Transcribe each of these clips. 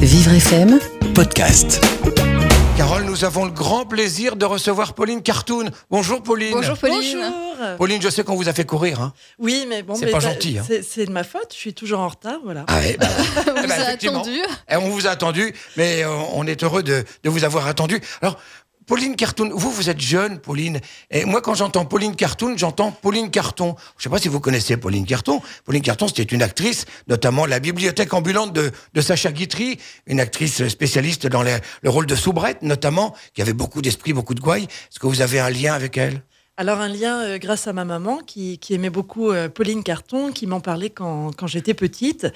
Vivre FM, podcast. Carole, nous avons le grand plaisir de recevoir Pauline Cartoon. Bonjour Pauline. Bonjour Pauline. Bonjour. Pauline, je sais qu'on vous a fait courir. Hein. Oui, mais bon, C'est pas bah, gentil, hein. C'est de ma faute. Je suis toujours en retard, voilà. Ah ouais, bah, On eh vous ben, a attendu. Eh, on vous a attendu, mais euh, on est heureux de, de vous avoir attendu. Alors, Pauline Cartoon, vous, vous êtes jeune, Pauline. Et moi, quand j'entends Pauline Cartoon, j'entends Pauline Carton. Je sais pas si vous connaissez Pauline Carton. Pauline Carton, c'était une actrice, notamment la bibliothèque ambulante de, Sacha Guitry, une actrice spécialiste dans le rôle de soubrette, notamment, qui avait beaucoup d'esprit, beaucoup de gouaille. Est-ce que vous avez un lien avec elle? Alors, un lien euh, grâce à ma maman qui, qui aimait beaucoup euh, Pauline Carton, qui m'en parlait quand, quand j'étais petite.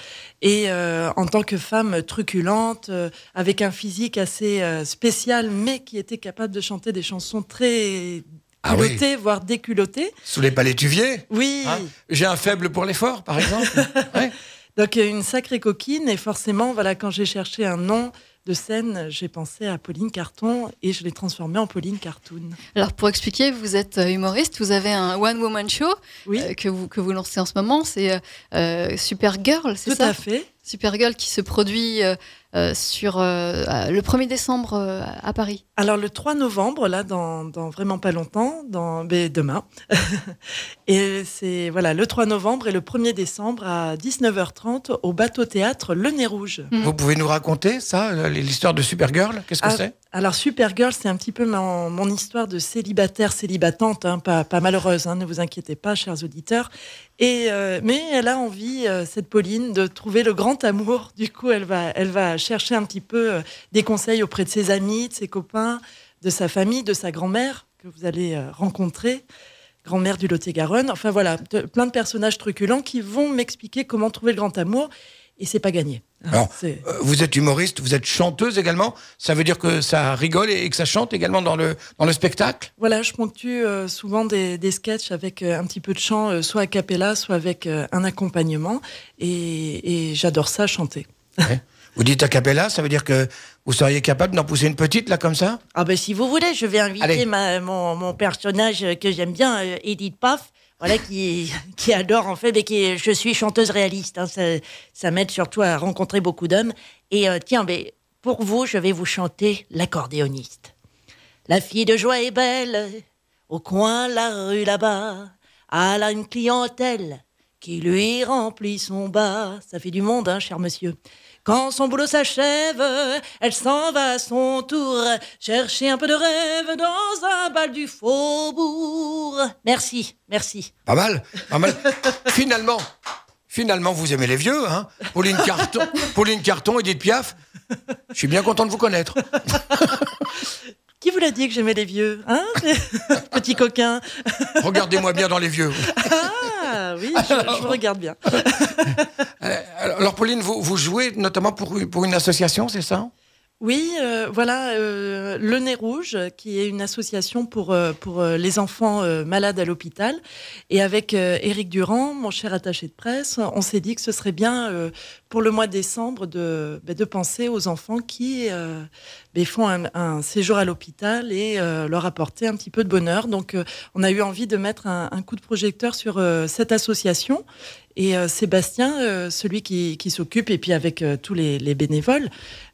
Et euh, en tant que femme truculente, avec un physique assez spécial, mais qui était capable de chanter des chansons très Ah oui. culottées, voire déculottées. Sous les palétuviers Oui. Hein J'ai un faible pour l'effort, par exemple. Ouais. Donc, une sacrée coquine. Et forcément, voilà, quand j'ai cherché un nom de scène, j'ai pensé à Pauline Carton et je l'ai transformée en Pauline Cartoon. Alors pour expliquer, vous êtes euh, humoriste, vous avez un one woman show Oui, euh, que vous que vous lancez en ce moment, c'est euh, euh, Supergirl, c'est tout ça? à fait. Supergirl qui se produit sur euh, euh, le 1er décembre euh, à Paris. Alors le 3 novembre, là, dans, dans vraiment pas longtemps, dans ben, demain. et c'est voilà le 3 novembre et le 1er décembre à 19h30 au bateau théâtre Le Nez Rouge. Vous pouvez nous raconter ça, euh, l'histoire de Supergirl? Qu'est-ce que Ah, c'est? Alors Supergirl, c'est un petit peu mon, histoire de célibataire célibatante, hein, pas, malheureuse, hein, ne vous inquiétez pas, chers auditeurs. Et euh, mais elle a envie, euh, cette Pauline, de trouver le grand amour. Du coup, elle va, elle va chercher un petit peu euh, des conseils auprès de ses amis, de ses copains, de sa famille, de sa grand-mère que vous allez rencontrer, grand-mère du Lot-et-Garonne. Enfin voilà, plein de personnages truculents qui vont m'expliquer comment trouver le grand amour. Et c'est pas gagné. hein. Alors, Euh, Vous êtes humoriste, vous êtes chanteuse également. Ça veut dire que ça rigole et que ça chante également dans le, dans le spectacle? Voilà, je ponctue euh, souvent des, des sketchs avec euh, un petit peu de chant, soit a cappella, soit avec un accompagnement. Et, et j'adore ça, chanter. Vous dites a cappella, ça veut dire que vous seriez capable d'en pousser une petite là comme ça? Ah ben si vous voulez, je vais inviter ma- mon, mon personnage que j'aime bien, Edith Paff, voilà, qui, adore en fait, mais qui je suis chanteuse réaliste. hein, ça ça m'aide surtout à rencontrer beaucoup d'hommes. Et euh, tiens, ben, pour vous, je vais vous chanter l'accordéoniste. La fille de joie est belle, au coin de la rue là-bas. Elle a une clientèle qui lui remplit son bas. Ça fait du monde, hein, cher monsieur. Quand son boulot s'achève, elle s'en va à son tour chercher un peu de rêve dans un bal du faubourg. Merci, merci. Pas mal, pas mal. finalement, finalement, vous aimez les vieux, hein Pauline Carton, Pauline Carton, Edith Piaf. Je suis bien content de vous connaître. Qui vous l'a dit que j'aimais les vieux hein Petit coquin. Regardez-moi bien dans les vieux. Ah oui, je, je vous regarde bien. Euh, Alors, alors, Pauline, vous, vous jouez notamment pour, pour une association, c'est ça? Oui, euh, voilà, euh, Le Nez Rouge, qui est une association pour, euh, pour les enfants malades à l'hôpital. Et avec Éric Durand, mon cher attaché de presse, on s'est dit que ce serait bien pour le mois de décembre de, ben, penser aux enfants qui ben, font un, séjour à l'hôpital et leur apporter un petit peu de bonheur. Donc, on a eu envie de mettre un, coup de projecteur sur cette association. Et euh, Sébastien, euh, celui qui, qui s'occupe, et puis avec euh, tous les, les bénévoles,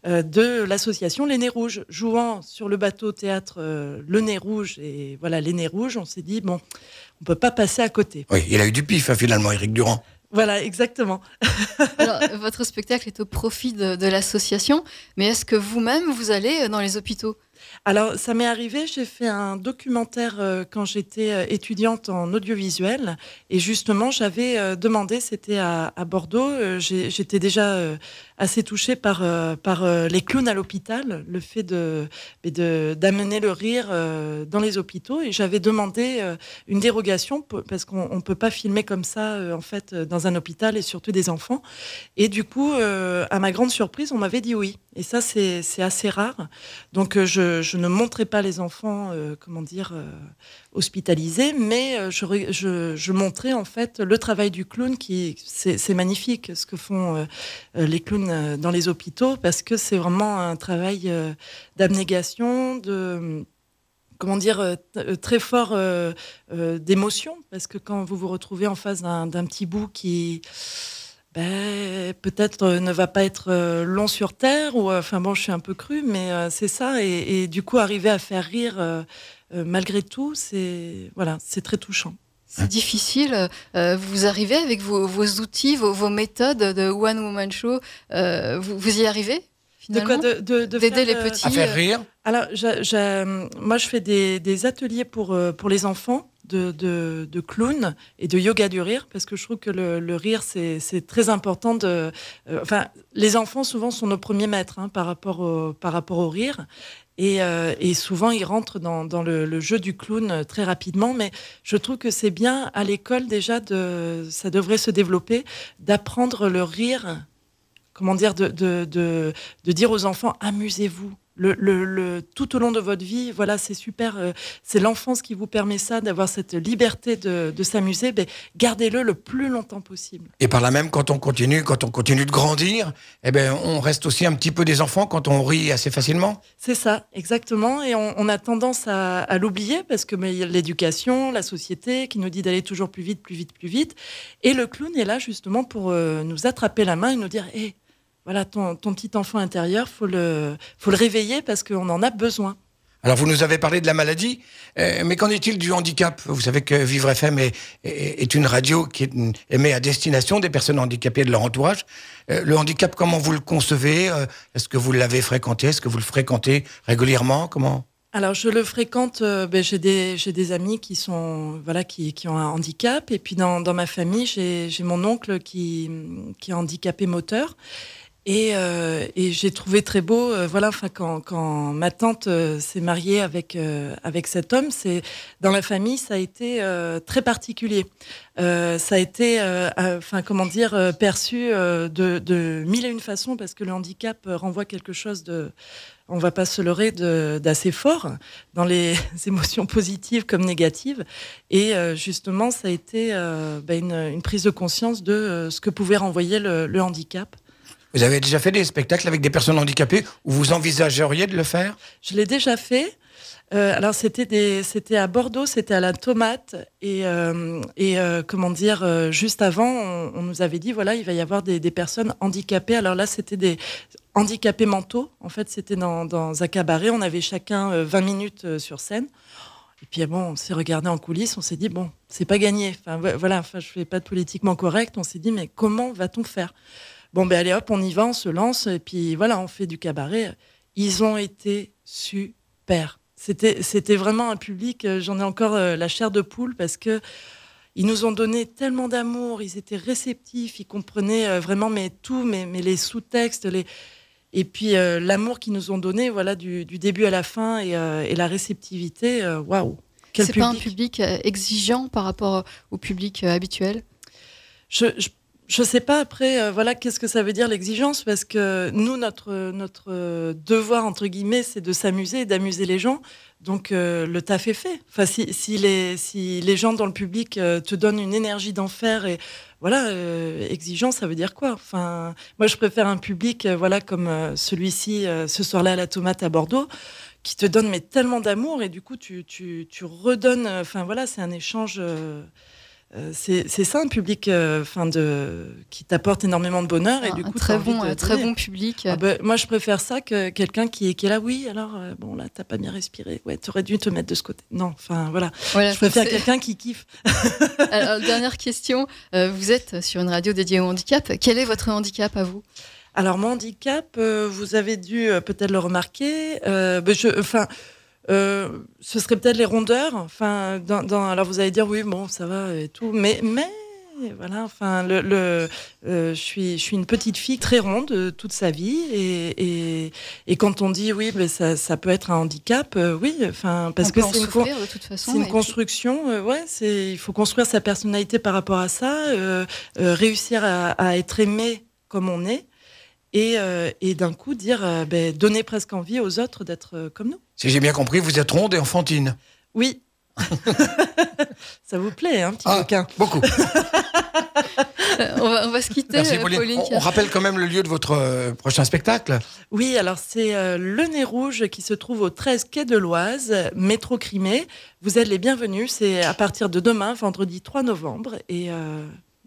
euh, de l'association Les Nez Rouges. Jouant sur le bateau théâtre euh, Le Nez Rouge et voilà Les Nez Rouges, on s'est dit, bon, on peut pas passer à côté. Oui, il a eu du pif hein, finalement, Éric Durand. Voilà, exactement. Alors, votre spectacle est au profit de, de l'association, mais est-ce que vous-même vous allez dans les hôpitaux? Alors, ça m'est arrivé, j'ai fait un documentaire euh, quand j'étais euh, étudiante en audiovisuel. Et justement, j'avais euh, demandé, c'était à, Bordeaux, j'étais déjà assez touchée par, par les clowns à l'hôpital, le fait mais de- d'amener le rire dans les hôpitaux. Et j'avais demandé une dérogation, parce qu'on ne peut pas filmer comme ça, en fait, dans un hôpital, et surtout des enfants. Et du coup, à ma grande surprise, on m'avait dit oui. Et ça, c'est assez rare. Donc, euh, je, ne montrais pas les enfants, euh, comment dire, euh, hospitalisés, mais je, je, montrais en fait le travail du clown qui, c'est magnifique ce que font les clowns dans les hôpitaux parce que c'est vraiment un travail d'abnégation, de comment dire, très fort d'émotion, parce que quand vous vous retrouvez en face d'un petit bout qui ben, peut-être euh, ne va pas être euh, long sur terre ou enfin bon je suis un peu cru mais c'est ça et, du coup arriver à faire rire malgré tout c'est voilà c'est très touchant c'est difficile. vous arrivez avec vos, outils, vos, méthodes de One Woman Show. vous, y arrivez de quoi D'aider les petits. À faire rire? Alors, moi, je fais des, des ateliers pour, pour les enfants de, clown et de yoga du rire, parce que je trouve que le, rire, c'est très important. Euh, enfin, les enfants, souvent, sont nos premiers maîtres hein, par, rapport au, par rapport au rire. Et, euh, souvent, ils rentrent dans, le, jeu du clown très rapidement. Mais je trouve que c'est bien à l'école déjà, de, ça devrait se développer, d'apprendre le rire comment dire, de dire aux enfants amusez-vous, le, tout au long de votre vie, voilà, c'est super. Euh, c'est l'enfance qui vous permet ça, d'avoir cette liberté de, s'amuser. Ben, gardez-le le plus longtemps possible. Et par là même, quand on continue, quand on continue de grandir, eh ben, on reste aussi un petit peu des enfants quand on rit assez facilement. C'est ça, exactement. Et on, a tendance à, l'oublier parce que l'éducation, la société qui nous dit d'aller toujours plus vite, plus vite, plus vite. Et le clown est là justement pour euh, nous attraper la main et nous dire, hé, voilà, ton, petit enfant intérieur, faut le, faut le réveiller parce qu'on en a besoin. Alors, vous nous avez parlé de la maladie, euh, mais qu'en est-il du handicap? Vous savez que Vivre FM est, est, une radio qui est émet à destination des personnes handicapées et de leur entourage. Euh, le handicap, comment vous le concevez? Euh, Est-ce que vous l'avez fréquenté? Est-ce que vous le fréquentez régulièrement? Comment? Alors je le fréquente, ben, j'ai des, des amis qui sont voilà qui, qui, ont un handicap. Et puis dans, dans ma famille j'ai mon oncle qui, qui est handicapé moteur et, euh, et j'ai trouvé très beau, euh, voilà, enfin quand, ma tante euh, s'est mariée avec avec cet homme, c'est dans la famille ça a été très particulier. ça a été, enfin comment dire, perçu de, mille et une façons parce que le handicap renvoie quelque chose de, on va pas se leurrer, d'assez fort dans les émotions positives comme négatives. Et justement, ça a été bah, une, prise de conscience de ce que pouvait renvoyer le handicap. Vous avez déjà fait des spectacles avec des personnes handicapées ou vous envisageriez de le faire? Je l'ai déjà fait. Euh, alors c'était c'était à Bordeaux, c'était à la tomate et euh, euh, comment dire juste avant on, nous avait dit voilà il va y avoir des, personnes handicapées. Alors là c'était des handicapés mentaux. En fait c'était dans, dans un cabaret. On avait chacun 20 minutes sur scène. Et puis bon, on s'est regardé en coulisses, on s'est dit bon, c'est pas gagné. Enfin voilà, enfin je fais pas politiquement correct. On s'est dit mais comment va-t-on faire? Bon, ben allez hop, on y va, on se lance, et puis voilà, on fait du cabaret. Ils ont été super. C'était, c'était vraiment un public, euh, j'en ai encore euh, la chair de poule parce que ils nous ont donné tellement d'amour, ils étaient réceptifs, ils comprenaient euh, vraiment mais tout, mais, mais les sous-textes, les... et puis l'amour qu'ils nous ont donné, voilà, du, début à la fin et, la réceptivité, waouh. C'est pas un public exigeant par rapport au public habituel? Je, je je sais pas après, euh, voilà, qu'est-ce que ça veut dire l'exigence Parce que nous, notre, notre devoir, entre guillemets, c'est de s'amuser d'amuser les gens. Donc euh, le taf est fait. Enfin, si, si, les, si les gens dans le public euh, te donnent une énergie d'enfer et voilà, exigence, ça veut dire quoi? Enfin, moi, je préfère un public, voilà, comme celui-ci ce soir-là à la tomate à Bordeaux qui te donne mais tellement d'amour et du coup tu, tu, redonnes enfin voilà c'est un échange c'est ça un public euh, de, qui t'apporte énormément de bonheur et du coup très bon euh, très bon public. Ah ben, moi je préfère ça que quelqu'un qui, qui, est là oui alors bon là t'as pas bien respiré. Ouais t'aurais dû te mettre de ce côté. Non enfin voilà, je préfère quelqu'un qui kiffe. Alors dernière question. Vous êtes sur une radio dédiée au handicap. Quel est votre handicap à vous? Alors mon handicap vous avez dû peut-être le remarquer. Ben, je enfin euh, ce serait peut-être les rondeurs. Enfin, dans, alors vous allez dire oui, bon, ça va et tout, mais mais voilà. Enfin, le, euh, je suis je suis une petite fille très ronde euh, toute sa vie et, et, quand on dit oui, mais ça, ça peut être un handicap, oui. Enfin, parce que c'est une, une construction. ouais, c'est il faut construire sa personnalité par rapport à ça, réussir à, à être aimé comme on est et, euh, et d'un coup dire, euh, ben, donner presque envie aux autres d'être euh, comme nous. Si j'ai bien compris, vous êtes ronde et enfantine. Oui. Ça vous plaît, hein, petit ah, Beaucoup. on, va, on, va, se quitter. Merci, Pauline. On, rappelle quand même le lieu de votre prochain spectacle. Oui, alors c'est Le Nez Rouge qui se trouve au 13 quai de l'Oise, métro Crimée. Vous êtes les bienvenus. C'est à partir de demain, vendredi 3 novembre. Et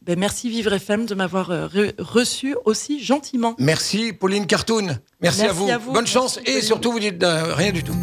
Ben, merci Vivre FM de m'avoir euh, re- reçu aussi gentiment. Merci Pauline Cartoon. Merci, Merci à, vous. à vous. Bonne Merci, chance et surtout vous dites euh, rien du tout.